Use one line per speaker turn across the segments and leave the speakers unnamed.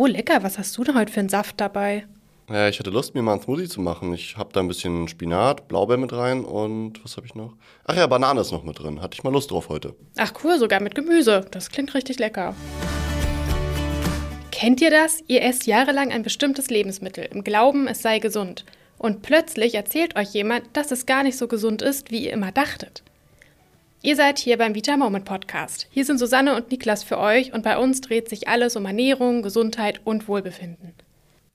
Oh, lecker. Was hast du denn heute für einen Saft dabei?
Ja, ich hatte Lust, mir mal einen Smoothie zu machen. Ich habe da ein bisschen Spinat, Blaubeer mit rein und was habe ich noch? Ach ja, Banane ist noch mit drin. Hatte ich mal Lust drauf heute.
Ach cool, sogar mit Gemüse. Das klingt richtig lecker. Kennt ihr das? Ihr esst jahrelang ein bestimmtes Lebensmittel im Glauben, es sei gesund. Und plötzlich erzählt euch jemand, dass es gar nicht so gesund ist, wie ihr immer dachtet. Ihr seid hier beim Vita Moment Podcast. Hier sind Susanne und Niklas für euch und bei uns dreht sich alles um Ernährung, Gesundheit und Wohlbefinden.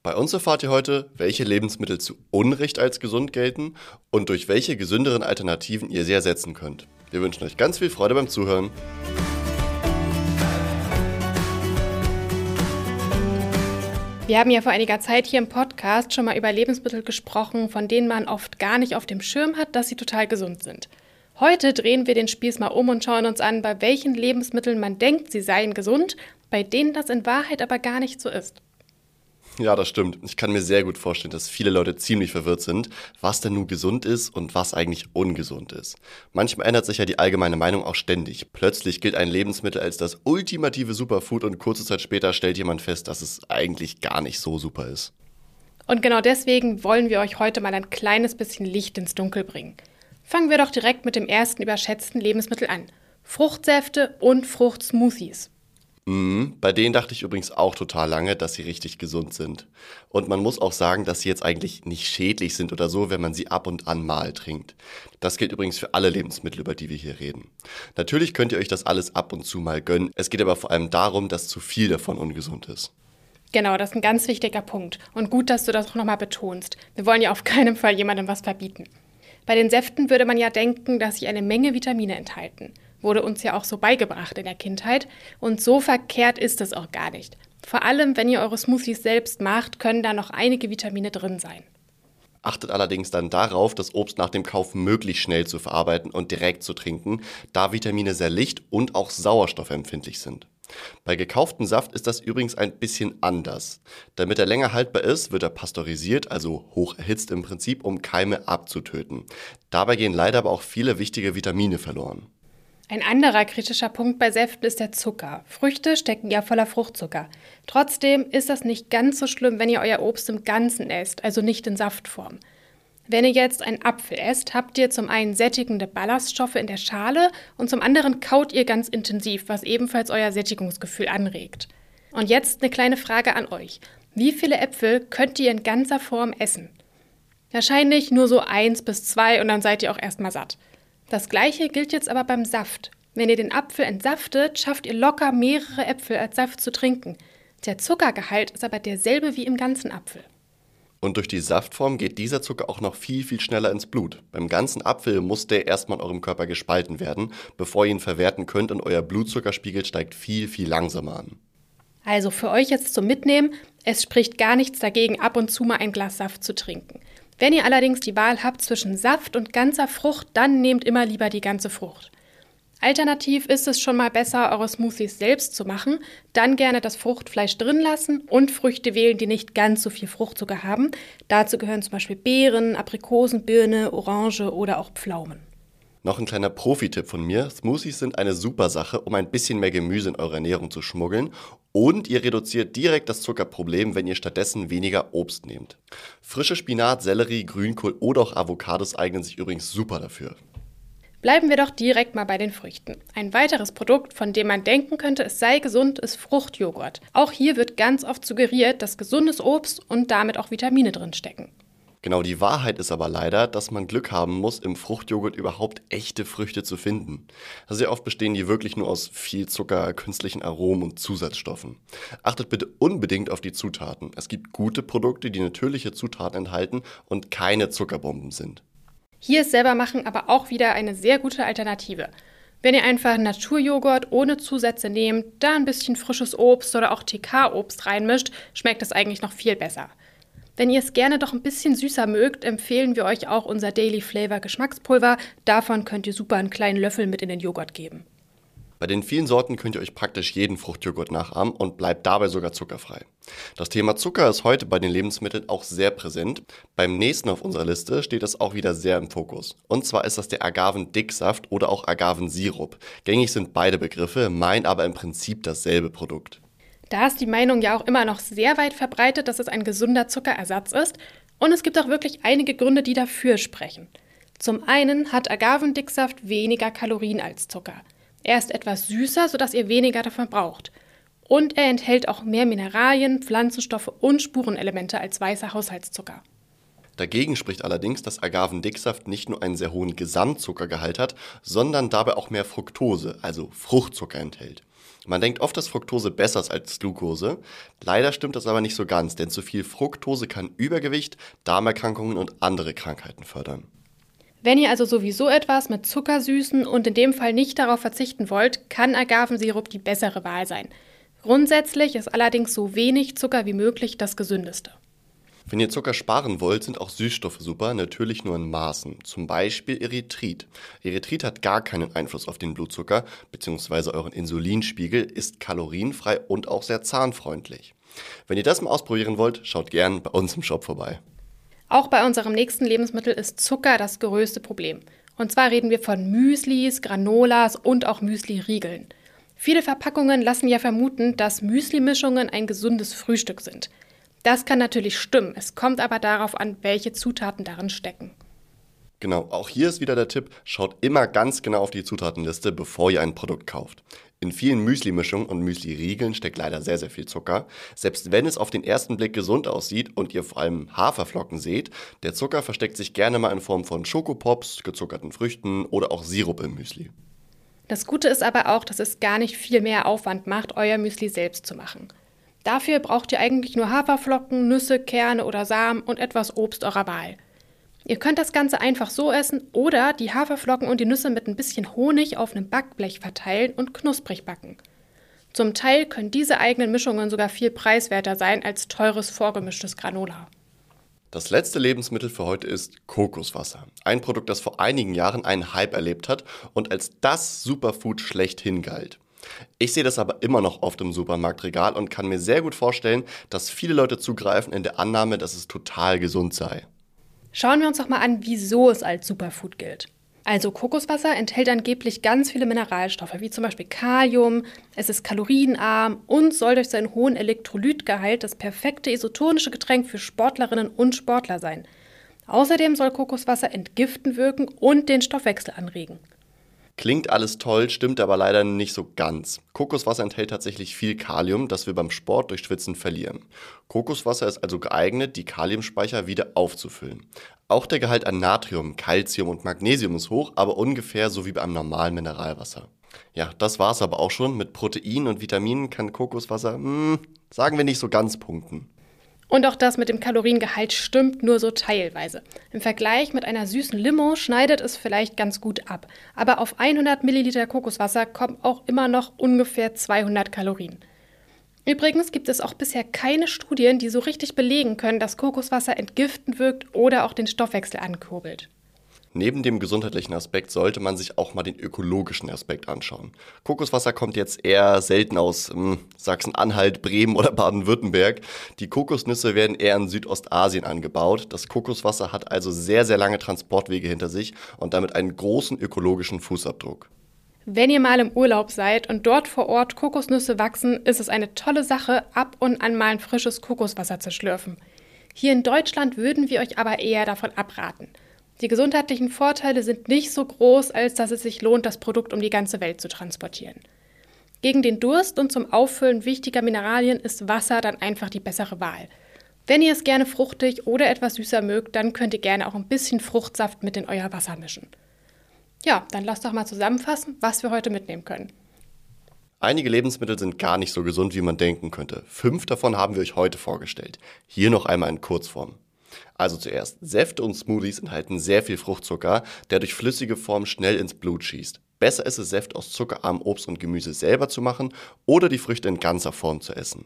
Bei uns erfahrt ihr heute, welche Lebensmittel zu Unrecht als gesund gelten und durch welche gesünderen Alternativen ihr sie ersetzen könnt. Wir wünschen euch ganz viel Freude beim Zuhören.
Wir haben ja vor einiger Zeit hier im Podcast schon mal über Lebensmittel gesprochen, von denen man oft gar nicht auf dem Schirm hat, dass sie total gesund sind. Heute drehen wir den Spieß mal um und schauen uns an, bei welchen Lebensmitteln man denkt, sie seien gesund, bei denen das in Wahrheit aber gar nicht so ist.
Ja, das stimmt. Ich kann mir sehr gut vorstellen, dass viele Leute ziemlich verwirrt sind, was denn nun gesund ist und was eigentlich ungesund ist. Manchmal ändert sich ja die allgemeine Meinung auch ständig. Plötzlich gilt ein Lebensmittel als das ultimative Superfood und kurze Zeit später stellt jemand fest, dass es eigentlich gar nicht so super ist.
Und genau deswegen wollen wir euch heute mal ein kleines bisschen Licht ins Dunkel bringen. Fangen wir doch direkt mit dem ersten überschätzten Lebensmittel an. Fruchtsäfte und Fruchtsmoothies.
Mhm. Bei denen dachte ich übrigens auch total lange, dass sie richtig gesund sind. Und man muss auch sagen, dass sie jetzt eigentlich nicht schädlich sind oder so, wenn man sie ab und an mal trinkt. Das gilt übrigens für alle Lebensmittel, über die wir hier reden. Natürlich könnt ihr euch das alles ab und zu mal gönnen. Es geht aber vor allem darum, dass zu viel davon ungesund ist.
Genau, das ist ein ganz wichtiger Punkt. Und gut, dass du das auch nochmal betonst. Wir wollen ja auf keinen Fall jemandem was verbieten. Bei den Säften würde man ja denken, dass sie eine Menge Vitamine enthalten wurde uns ja auch so beigebracht in der Kindheit. Und so verkehrt ist es auch gar nicht. Vor allem, wenn ihr eure Smoothies selbst macht, können da noch einige Vitamine drin sein.
Achtet allerdings dann darauf, das Obst nach dem Kauf möglichst schnell zu verarbeiten und direkt zu trinken, da Vitamine sehr licht und auch sauerstoffempfindlich sind. Bei gekauftem Saft ist das übrigens ein bisschen anders. Damit er länger haltbar ist, wird er pasteurisiert, also hoch erhitzt im Prinzip, um Keime abzutöten. Dabei gehen leider aber auch viele wichtige Vitamine verloren.
Ein anderer kritischer Punkt bei Säften ist der Zucker. Früchte stecken ja voller Fruchtzucker. Trotzdem ist das nicht ganz so schlimm, wenn ihr euer Obst im Ganzen esst, also nicht in Saftform. Wenn ihr jetzt einen Apfel esst, habt ihr zum einen sättigende Ballaststoffe in der Schale und zum anderen kaut ihr ganz intensiv, was ebenfalls euer Sättigungsgefühl anregt. Und jetzt eine kleine Frage an euch. Wie viele Äpfel könnt ihr in ganzer Form essen? Wahrscheinlich nur so eins bis zwei und dann seid ihr auch erstmal satt. Das gleiche gilt jetzt aber beim Saft. Wenn ihr den Apfel entsaftet, schafft ihr locker mehrere Äpfel als Saft zu trinken. Der Zuckergehalt ist aber derselbe wie im ganzen Apfel.
Und durch die Saftform geht dieser Zucker auch noch viel, viel schneller ins Blut. Beim ganzen Apfel muss der erstmal in eurem Körper gespalten werden, bevor ihr ihn verwerten könnt und euer Blutzuckerspiegel steigt viel, viel langsamer an.
Also für euch jetzt zum Mitnehmen, es spricht gar nichts dagegen, ab und zu mal ein Glas Saft zu trinken. Wenn ihr allerdings die Wahl habt zwischen Saft und ganzer Frucht, dann nehmt immer lieber die ganze Frucht. Alternativ ist es schon mal besser, eure Smoothies selbst zu machen, dann gerne das Fruchtfleisch drin lassen und Früchte wählen, die nicht ganz so viel Fruchtzucker haben. Dazu gehören zum Beispiel Beeren, Aprikosen, Birne, Orange oder auch Pflaumen.
Noch ein kleiner Profi-Tipp von mir. Smoothies sind eine super Sache, um ein bisschen mehr Gemüse in eure Ernährung zu schmuggeln. Und ihr reduziert direkt das Zuckerproblem, wenn ihr stattdessen weniger Obst nehmt. Frische Spinat, Sellerie, Grünkohl oder auch Avocados eignen sich übrigens super dafür.
Bleiben wir doch direkt mal bei den Früchten. Ein weiteres Produkt, von dem man denken könnte, es sei gesund, ist Fruchtjoghurt. Auch hier wird ganz oft suggeriert, dass gesundes Obst und damit auch Vitamine drin stecken.
Genau die Wahrheit ist aber leider, dass man Glück haben muss, im Fruchtjoghurt überhaupt echte Früchte zu finden. Sehr oft bestehen die wirklich nur aus viel Zucker, künstlichen Aromen und Zusatzstoffen. Achtet bitte unbedingt auf die Zutaten. Es gibt gute Produkte, die natürliche Zutaten enthalten und keine Zuckerbomben sind.
Hier ist selber machen aber auch wieder eine sehr gute Alternative. Wenn ihr einfach Naturjoghurt ohne Zusätze nehmt, da ein bisschen frisches Obst oder auch TK-Obst reinmischt, schmeckt es eigentlich noch viel besser. Wenn ihr es gerne doch ein bisschen süßer mögt, empfehlen wir euch auch unser Daily Flavor Geschmackspulver. Davon könnt ihr super einen kleinen Löffel mit in den Joghurt geben.
Bei den vielen Sorten könnt ihr euch praktisch jeden Fruchtjoghurt nachahmen und bleibt dabei sogar zuckerfrei. Das Thema Zucker ist heute bei den Lebensmitteln auch sehr präsent. Beim nächsten auf unserer Liste steht es auch wieder sehr im Fokus. Und zwar ist das der Agavendicksaft oder auch Agavensirup. Gängig sind beide Begriffe, meinen aber im Prinzip dasselbe Produkt.
Da ist die Meinung ja auch immer noch sehr weit verbreitet, dass es ein gesunder Zuckerersatz ist. Und es gibt auch wirklich einige Gründe, die dafür sprechen. Zum einen hat Agavendicksaft weniger Kalorien als Zucker. Er ist etwas süßer, sodass ihr weniger davon braucht. Und er enthält auch mehr Mineralien, Pflanzenstoffe und Spurenelemente als weißer Haushaltszucker.
Dagegen spricht allerdings, dass Agavendicksaft nicht nur einen sehr hohen Gesamtzuckergehalt hat, sondern dabei auch mehr Fructose, also Fruchtzucker enthält. Man denkt oft, dass Fructose besser ist als Glucose. Leider stimmt das aber nicht so ganz, denn zu viel Fructose kann Übergewicht, Darmerkrankungen und andere Krankheiten fördern.
Wenn ihr also sowieso etwas mit Zucker süßen und in dem Fall nicht darauf verzichten wollt, kann Agavensirup die bessere Wahl sein. Grundsätzlich ist allerdings so wenig Zucker wie möglich das gesündeste.
Wenn ihr Zucker sparen wollt, sind auch Süßstoffe super, natürlich nur in Maßen. Zum Beispiel Erythrit. Erythrit hat gar keinen Einfluss auf den Blutzucker bzw. euren Insulinspiegel, ist kalorienfrei und auch sehr zahnfreundlich. Wenn ihr das mal ausprobieren wollt, schaut gern bei uns im Shop vorbei.
Auch bei unserem nächsten Lebensmittel ist Zucker das größte Problem. Und zwar reden wir von Müslis, Granolas und auch Müsli-Riegeln. Viele Verpackungen lassen ja vermuten, dass Müsli-Mischungen ein gesundes Frühstück sind. Das kann natürlich stimmen, es kommt aber darauf an, welche Zutaten darin stecken.
Genau, auch hier ist wieder der Tipp, schaut immer ganz genau auf die Zutatenliste, bevor ihr ein Produkt kauft. In vielen Müsli-Mischungen und Müsli-Riegeln steckt leider sehr, sehr viel Zucker. Selbst wenn es auf den ersten Blick gesund aussieht und ihr vor allem Haferflocken seht, der Zucker versteckt sich gerne mal in Form von Schokopops, gezuckerten Früchten oder auch Sirup im Müsli.
Das Gute ist aber auch, dass es gar nicht viel mehr Aufwand macht, euer Müsli selbst zu machen. Dafür braucht ihr eigentlich nur Haferflocken, Nüsse, Kerne oder Samen und etwas Obst eurer Wahl. Ihr könnt das Ganze einfach so essen oder die Haferflocken und die Nüsse mit ein bisschen Honig auf einem Backblech verteilen und knusprig backen. Zum Teil können diese eigenen Mischungen sogar viel preiswerter sein als teures vorgemischtes Granola.
Das letzte Lebensmittel für heute ist Kokoswasser. Ein Produkt, das vor einigen Jahren einen Hype erlebt hat und als das Superfood schlechthin galt. Ich sehe das aber immer noch oft im Supermarktregal und kann mir sehr gut vorstellen, dass viele Leute zugreifen in der Annahme, dass es total gesund sei.
Schauen wir uns doch mal an, wieso es als Superfood gilt. Also Kokoswasser enthält angeblich ganz viele Mineralstoffe, wie zum Beispiel Kalium, es ist kalorienarm und soll durch seinen hohen Elektrolytgehalt das perfekte isotonische Getränk für Sportlerinnen und Sportler sein. Außerdem soll Kokoswasser entgiften wirken und den Stoffwechsel anregen.
Klingt alles toll, stimmt aber leider nicht so ganz. Kokoswasser enthält tatsächlich viel Kalium, das wir beim Sport durch Schwitzen verlieren. Kokoswasser ist also geeignet, die Kaliumspeicher wieder aufzufüllen. Auch der Gehalt an Natrium, Calcium und Magnesium ist hoch, aber ungefähr so wie beim normalen Mineralwasser. Ja, das war's aber auch schon. Mit Proteinen und Vitaminen kann Kokoswasser, hm, sagen wir nicht so ganz punkten.
Und auch das mit dem Kaloriengehalt stimmt nur so teilweise. Im Vergleich mit einer süßen Limo schneidet es vielleicht ganz gut ab. Aber auf 100 Milliliter Kokoswasser kommen auch immer noch ungefähr 200 Kalorien. Übrigens gibt es auch bisher keine Studien, die so richtig belegen können, dass Kokoswasser entgiftend wirkt oder auch den Stoffwechsel ankurbelt.
Neben dem gesundheitlichen Aspekt sollte man sich auch mal den ökologischen Aspekt anschauen. Kokoswasser kommt jetzt eher selten aus hm, Sachsen-Anhalt, Bremen oder Baden-Württemberg. Die Kokosnüsse werden eher in Südostasien angebaut. Das Kokoswasser hat also sehr, sehr lange Transportwege hinter sich und damit einen großen ökologischen Fußabdruck.
Wenn ihr mal im Urlaub seid und dort vor Ort Kokosnüsse wachsen, ist es eine tolle Sache, ab und an mal ein frisches Kokoswasser zu schlürfen. Hier in Deutschland würden wir euch aber eher davon abraten. Die gesundheitlichen Vorteile sind nicht so groß, als dass es sich lohnt, das Produkt um die ganze Welt zu transportieren. Gegen den Durst und zum Auffüllen wichtiger Mineralien ist Wasser dann einfach die bessere Wahl. Wenn ihr es gerne fruchtig oder etwas süßer mögt, dann könnt ihr gerne auch ein bisschen Fruchtsaft mit in euer Wasser mischen. Ja, dann lasst doch mal zusammenfassen, was wir heute mitnehmen können.
Einige Lebensmittel sind gar nicht so gesund, wie man denken könnte. Fünf davon haben wir euch heute vorgestellt. Hier noch einmal in Kurzform. Also zuerst, Säfte und Smoothies enthalten sehr viel Fruchtzucker, der durch flüssige Form schnell ins Blut schießt. Besser ist es, Säfte aus zuckerarmem Obst und Gemüse selber zu machen oder die Früchte in ganzer Form zu essen.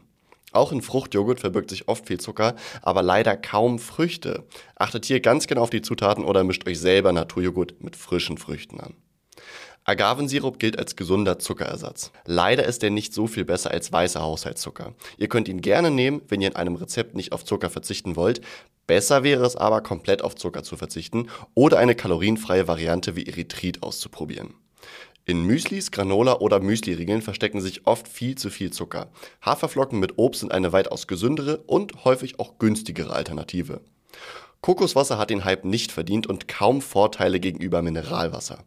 Auch in Fruchtjoghurt verbirgt sich oft viel Zucker, aber leider kaum Früchte. Achtet hier ganz genau auf die Zutaten oder mischt euch selber Naturjoghurt mit frischen Früchten an. Agavensirup gilt als gesunder Zuckerersatz. Leider ist er nicht so viel besser als weißer Haushaltszucker. Ihr könnt ihn gerne nehmen, wenn ihr in einem Rezept nicht auf Zucker verzichten wollt. Besser wäre es aber, komplett auf Zucker zu verzichten oder eine kalorienfreie Variante wie Erythrit auszuprobieren. In Müslis, Granola oder Müsliriegeln verstecken sich oft viel zu viel Zucker. Haferflocken mit Obst sind eine weitaus gesündere und häufig auch günstigere Alternative. Kokoswasser hat den Hype nicht verdient und kaum Vorteile gegenüber Mineralwasser.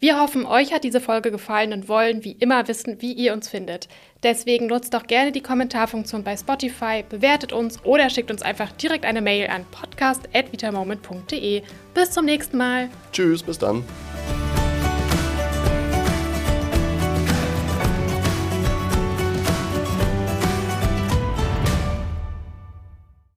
Wir hoffen, euch hat diese Folge gefallen und wollen wie immer wissen, wie ihr uns findet. Deswegen nutzt doch gerne die Kommentarfunktion bei Spotify, bewertet uns oder schickt uns einfach direkt eine Mail an podcast.vitamoment.de. Bis zum nächsten Mal.
Tschüss, bis dann.